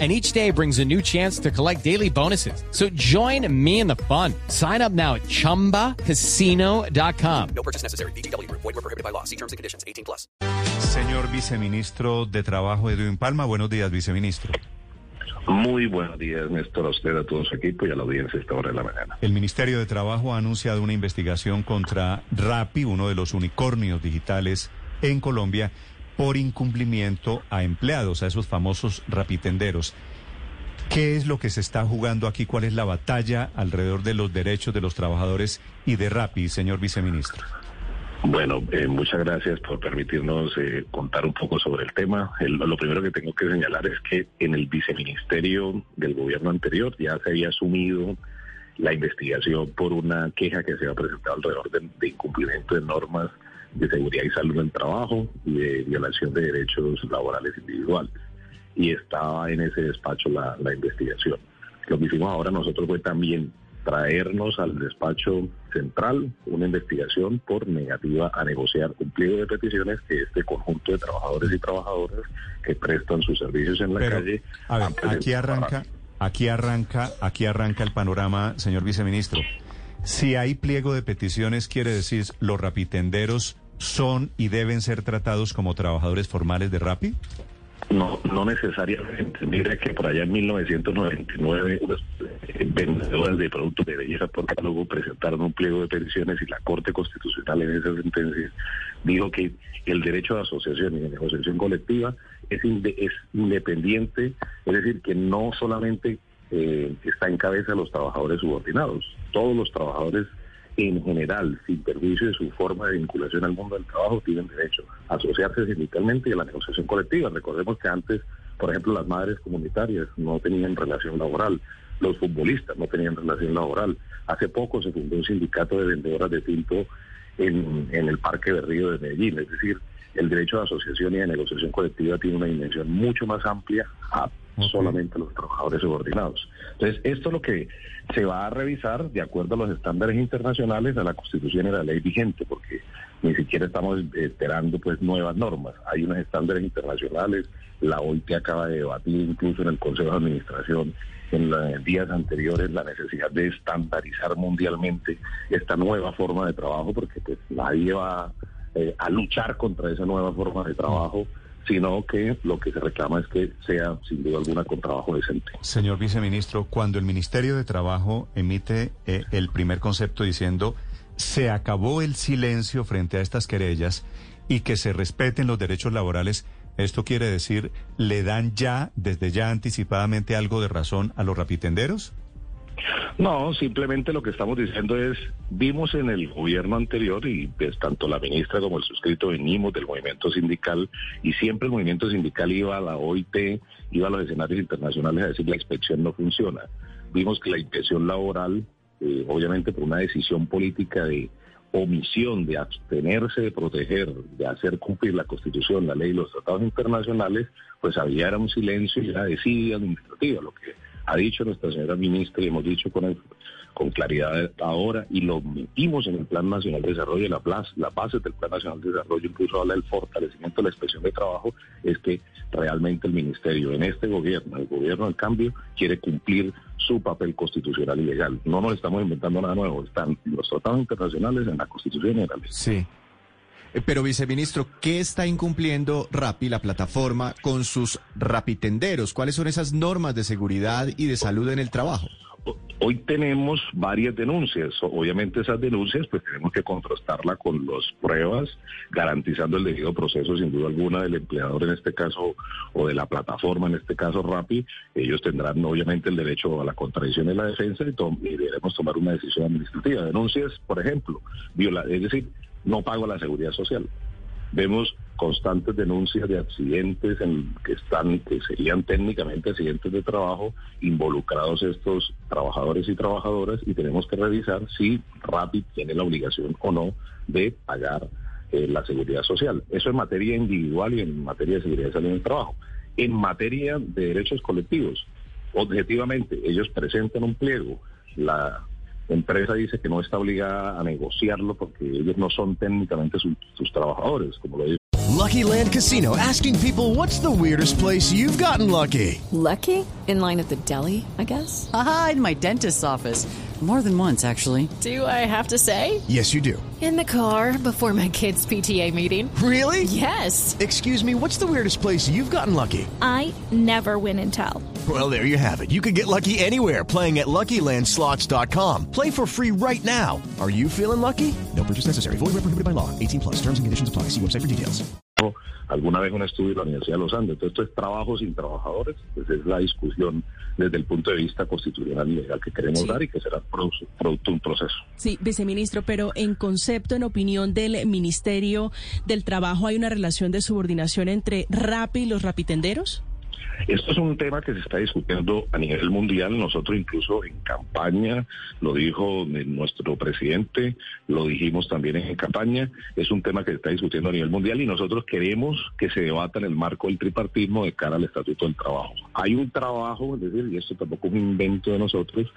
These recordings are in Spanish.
and each day brings a new chance to collect daily bonuses. So join me in the fun. Sign up now at ChumbaCasino.com. No purchase necessary. BGW. Void were prohibited by law. See terms and conditions. 18 plus. Señor viceministro de Trabajo, Edwin Palma. Buenos días, viceministro. Muy buenos días, Néstor, a usted, a todo su equipo y a la audiencia a esta hora de la mañana. El Ministerio de Trabajo ha anunciado una investigación contra Rappi, uno de los unicornios digitales en Colombia, por incumplimiento a empleados, a esos famosos rapitenderos. ¿Qué es lo que se está jugando aquí? ¿Cuál es la batalla alrededor de los derechos de los trabajadores y de Rappi, señor viceministro? Bueno, eh, muchas gracias por permitirnos eh, contar un poco sobre el tema. Lo primero que tengo que señalar es que en el viceministerio del gobierno anterior ya se había asumido la investigación por una queja que se había presentado alrededor de, de incumplimiento de normas de seguridad y salud en el trabajo y de violación de derechos laborales individuales. Y estaba en ese despacho la, la investigación. Lo que hicimos ahora nosotros fue también traernos al despacho central una investigación por negativa a negociar un pliego de peticiones que este conjunto de trabajadores y trabajadoras que prestan sus servicios en la Pero, calle. A ver, aquí arranca, aquí arranca, aquí arranca el panorama, señor viceministro. Si hay pliego de peticiones, quiere decir los rapitenderos son y deben ser tratados como trabajadores formales de Rappi. No, no necesariamente. Mira que por allá en 1999 los eh, vendedores de productos de belleza por catálogo presentaron un pliego de peticiones y la Corte Constitucional en esa sentencia dijo que el derecho de asociación y de negociación colectiva es, inde- es independiente, es decir, que no solamente eh, está en cabeza de los trabajadores subordinados, todos los trabajadores en general, sin perjuicio de su forma de vinculación al mundo del trabajo, tienen derecho a asociarse sindicalmente y a la negociación colectiva. Recordemos que antes, por ejemplo, las madres comunitarias no tenían relación laboral, los futbolistas no tenían relación laboral. Hace poco se fundó un sindicato de vendedoras de tinto en, en el Parque de Río de Medellín, es decir, el derecho de asociación y de negociación colectiva tiene una dimensión mucho más amplia a Solamente los trabajadores subordinados. Entonces, esto es lo que se va a revisar de acuerdo a los estándares internacionales, a la Constitución y a la ley vigente, porque ni siquiera estamos esperando pues nuevas normas. Hay unos estándares internacionales, la OIT acaba de debatir incluso en el Consejo de Administración en los días anteriores la necesidad de estandarizar mundialmente esta nueva forma de trabajo, porque pues nadie va eh, a luchar contra esa nueva forma de trabajo, sino que lo que se reclama es que sea sin duda alguna con trabajo decente. Señor viceministro, cuando el Ministerio de Trabajo emite eh, el primer concepto diciendo se acabó el silencio frente a estas querellas y que se respeten los derechos laborales, esto quiere decir, ¿le dan ya, desde ya anticipadamente algo de razón a los rapitenderos? No, simplemente lo que estamos diciendo es, vimos en el gobierno anterior y pues, tanto la ministra como el suscrito venimos del movimiento sindical y siempre el movimiento sindical iba a la OIT, iba a los escenarios internacionales a decir la inspección no funciona. Vimos que la inspección laboral, eh, obviamente por una decisión política de omisión, de abstenerse de proteger, de hacer cumplir la Constitución, la ley y los tratados internacionales, pues había era un silencio y una desidia administrativa, lo que ha dicho nuestra señora ministra y hemos dicho con, con claridad ahora y lo metimos en el Plan Nacional de Desarrollo, la, la base del Plan Nacional de Desarrollo incluso habla del fortalecimiento de la inspección de trabajo, es que realmente el ministerio en este gobierno, el gobierno del cambio, quiere cumplir su papel constitucional y legal. No nos estamos inventando nada nuevo, están los tratados internacionales en la Constitución y. Sí. Eh, Pero, viceministro, ¿qué está incumpliendo Rappi, la plataforma, con sus rapitenderos? ¿Cuáles son esas normas de seguridad y de salud en el trabajo? Hoy tenemos varias denuncias. Obviamente esas denuncias pues tenemos que contrastarla con las pruebas, garantizando el debido proceso sin duda alguna del empleador en este caso o de la plataforma en este caso Rappi. Ellos tendrán obviamente el derecho a la contradicción y la defensa y, y deberemos tomar una decisión administrativa. Denuncias, por ejemplo, viola es decir, no pago la seguridad social. Vemos constantes denuncias de accidentes en que están que serían técnicamente accidentes de trabajo involucrados estos trabajadores y trabajadoras y tenemos que revisar si Rapid tiene la obligación o no de pagar eh, la seguridad social. Eso en materia individual y en materia de seguridad social en el trabajo. En materia de derechos colectivos, objetivamente, ellos presentan un pliego, la empresa dice que no está obligada a negociarlo porque ellos no son técnicamente sus, sus trabajadores, como lo dice. Lucky Land Casino asking people what's the weirdest place you've gotten lucky? Lucky? In line at the deli, I guess? Aha, in my dentist's office. More than once, actually. Do I have to say? Yes, you do. In the car before my kids' PTA meeting. Really? Yes. Excuse me, what's the weirdest place you've gotten lucky? I never win and tell. Well, there you have it. You can get lucky anywhere playing at LuckyLandSlots.com. Play for free right now. Are you feeling lucky? No purchase necessary. Void where prohibited by law. 18 plus. Terms and conditions apply. See website for details. alguna vez un estudio de la Universidad de los Andes. Entonces, esto es trabajo sin trabajadores, pues es la discusión desde el punto de vista constitucional y legal que queremos Sí. dar y que será pro- producto de un proceso. Sí, viceministro, pero en concepto, en opinión del Ministerio del Trabajo, ¿hay una relación de subordinación entre RAPI y los rapitenderos? Esto es un tema que se está discutiendo a nivel mundial. Nosotros incluso en campaña, lo dijo nuestro presidente, lo dijimos también en campaña, es un tema que se está discutiendo a nivel mundial y nosotros queremos que se debata en el marco del tripartismo de cara al Estatuto del Trabajo. Hay un trabajo, es decir, y esto tampoco es un invento de nosotros,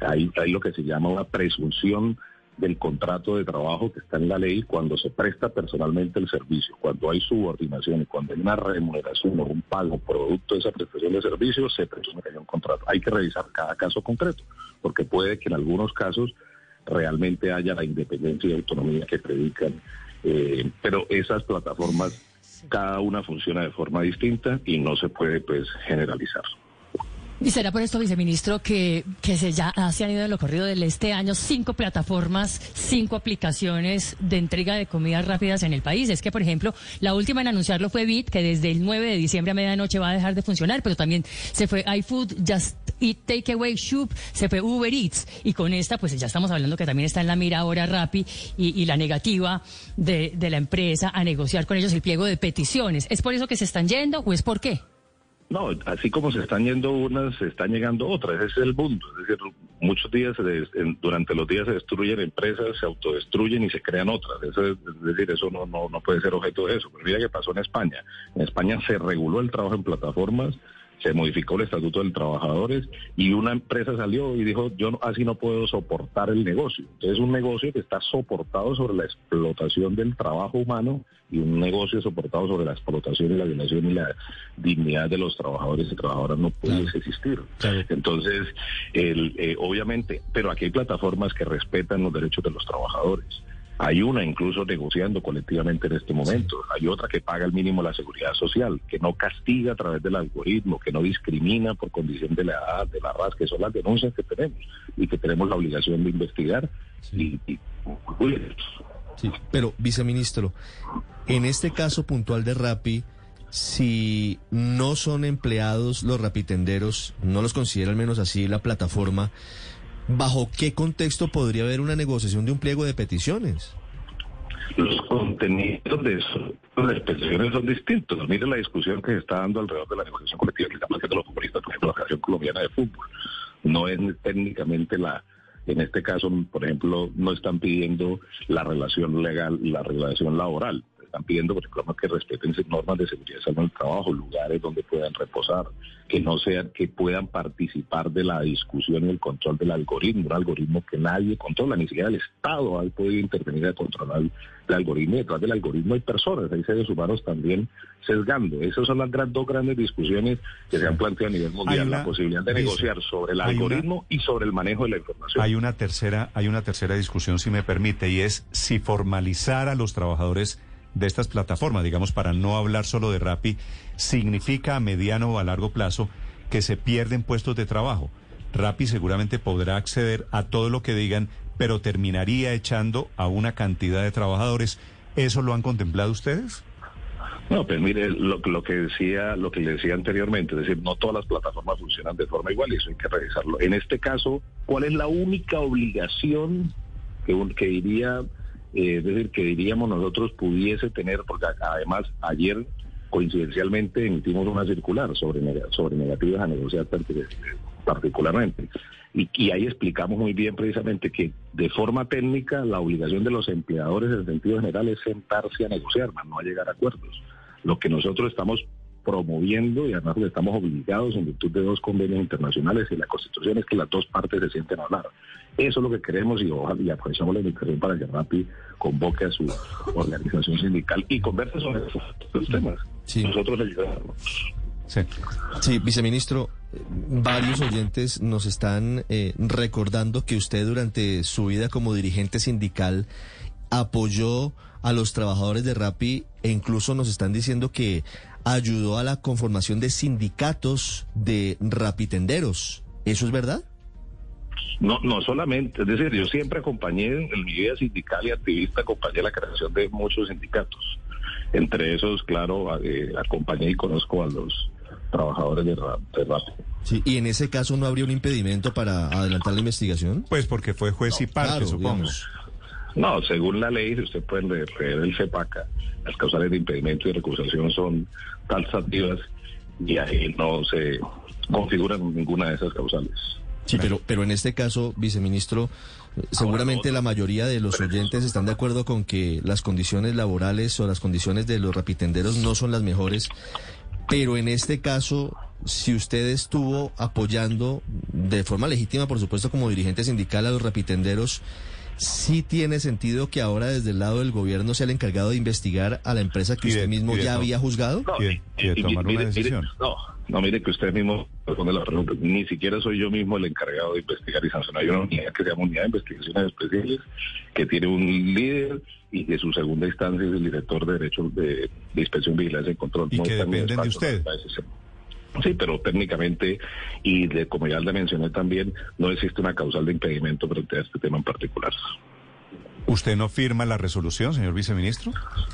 hay, hay lo que se llama una presunción del contrato de trabajo que está en la ley cuando se presta personalmente el servicio, cuando hay subordinación y cuando hay una remuneración o un pago producto de esa prestación de servicio, se presume que hay un contrato. Hay que revisar cada caso concreto, porque puede que en algunos casos realmente haya la independencia y autonomía que predican, eh, pero esas plataformas, cada una funciona de forma distinta y no se puede pues generalizar. Y será por esto, viceministro, que, que se ya se han ido en lo corrido del este año cinco plataformas, cinco aplicaciones de entrega de comidas rápidas en el país. Es que, por ejemplo, la última en anunciarlo fue Bit, que desde el 9 de diciembre a medianoche va a dejar de funcionar, pero también se fue iFood, Just Eat Takeaway, Shoop, se fue Uber Eats. Y con esta, pues ya estamos hablando que también está en la mira ahora Rappi y, y la negativa de, de la empresa a negociar con ellos el pliego de peticiones. ¿Es por eso que se están yendo o es por qué? No, así como se están yendo unas, se están llegando otras. Ese es el mundo. Es decir, muchos días, durante los días se destruyen empresas, se autodestruyen y se crean otras. Eso es, es decir, eso no, no, no puede ser objeto de eso. Pero mira qué pasó en España. En España se reguló el trabajo en plataformas, se modificó el estatuto del trabajadores y una empresa salió y dijo, yo no- así no puedo soportar el negocio. Entonces, un negocio que está soportado sobre la explotación del trabajo humano y un negocio soportado sobre la explotación y la violación y la dignidad de los trabajadores y trabajadoras no puede existir. Entonces, el, eh, obviamente, pero aquí hay plataformas que respetan los derechos de los trabajadores. Hay una incluso negociando colectivamente en este momento. Hay otra que paga el mínimo la seguridad social, que no castiga a través del algoritmo, que no discrimina por condición de la edad, de la raza, que son las denuncias que tenemos y que tenemos la obligación de investigar. Y, y- Sí, pero viceministro, en este caso puntual de Rappi, si no son empleados los rapitenderos, no los considera al menos así la plataforma, ¿bajo qué contexto podría haber una negociación de un pliego de peticiones? los contenidos de eso, las expresiones son distintos. Mire la discusión que se está dando alrededor de la negociación colectiva que haciendo los futbolistas, por ejemplo, la Federación Colombiana de Fútbol. No es técnicamente la, en este caso, por ejemplo, no están pidiendo la relación legal, la relación laboral. Están pidiendo, por ejemplo, que respeten normas de seguridad salud en el trabajo, lugares donde puedan reposar, que no sean, que puedan participar de la discusión y el control del algoritmo, un algoritmo que nadie controla, ni siquiera el Estado ha podido intervenir a controlar el algoritmo. Y detrás del algoritmo hay personas, hay seres humanos también sesgando. Esas son las dos grandes discusiones que se han planteado a nivel mundial, una- la posibilidad de dice, negociar sobre el una- algoritmo y sobre el manejo de la información. Hay una tercera, hay una tercera discusión, si me permite, y es si formalizar a los trabajadores de estas plataformas, digamos, para no hablar solo de Rappi, significa a mediano o a largo plazo que se pierden puestos de trabajo. Rappi seguramente podrá acceder a todo lo que digan, pero terminaría echando a una cantidad de trabajadores. ¿Eso lo han contemplado ustedes? No, pues mire, lo, lo que decía, lo que le decía anteriormente, es decir, no todas las plataformas funcionan de forma igual y eso hay que revisarlo. En este caso, ¿cuál es la única obligación que, un- que diría, es decir, que diríamos nosotros pudiese tener, porque además ayer coincidencialmente emitimos una circular sobre, sobre negativas a negociar particularmente. Y, y ahí explicamos muy bien precisamente que de forma técnica la obligación de los empleadores en sentido general es sentarse a negociar, más no a llegar a acuerdos. Lo que nosotros estamos promoviendo y además estamos obligados en virtud de dos convenios internacionales y la Constitución es que las dos partes se sienten a hablar. Eso es lo que queremos y, ojalá, y aprovechamos la invitación para que RAPI convoque a su organización sindical y converse sobre estos temas. Nosotros le ayudamos. Sí. sí, viceministro, varios oyentes nos están eh, recordando que usted durante su vida como dirigente sindical apoyó a los trabajadores de Rappi e incluso nos están diciendo que ayudó a la conformación de sindicatos de rapitenderos. ¿Eso es verdad? No, no solamente, es decir, yo siempre acompañé en mi vida sindical y activista, acompañé la creación de muchos sindicatos. Entre esos, claro, eh, acompañé y conozco a los trabajadores de, Rappi. Sí, ¿y en ese caso no habría un impedimento para adelantar la investigación? Pues porque fue juez y parte, supongo. No, según la ley, si usted puede leer el FEPACA, las causales de impedimento y recusación son taxativas y ahí no se configuran ninguna de esas causales. Sí, pero, pero en este caso, viceministro, seguramente la mayoría de los oyentes están de acuerdo con que las condiciones laborales o las condiciones de los rapitenderos no son las mejores, pero en este caso, si usted estuvo apoyando de forma legítima, por supuesto, como dirigente sindical a los rapitenderos, sí tiene sentido que ahora desde el lado del gobierno sea el encargado de investigar a la empresa que usted mismo ya había juzgado? No, y, tomar una decisión. no, no, mire que usted mismo responde la pregunta. Ni siquiera soy yo mismo el encargado de investigar y sancionar. Hay una unidad que se llama Unidad de Investigaciones Especiales, que tiene un líder y que su segunda instancia es el director de Derechos de, Inspección, Vigilancia y Control. Y que dependen de usted. Sí, pero técnicamente, y de, como ya le mencioné también, no existe una causal de impedimento frente a este tema en particular. ¿Usted no firma la resolución, señor viceministro?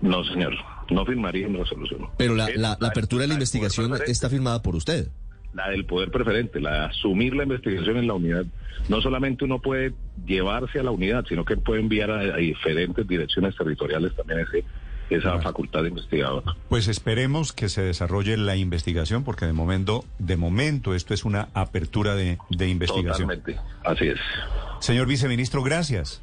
No, señor, no firmaría una resolución. Pero la, la, apertura de la investigación está firmada por usted. La del poder preferente, la de asumir la investigación en la unidad. No solamente uno puede llevarse a la unidad, sino que puede enviar a, diferentes direcciones territoriales también ese esa facultad de investigador. Pues esperemos que se desarrolle la investigación, porque de momento, de momento esto es una apertura de, de investigación. Totalmente, así es. Señor viceministro, gracias.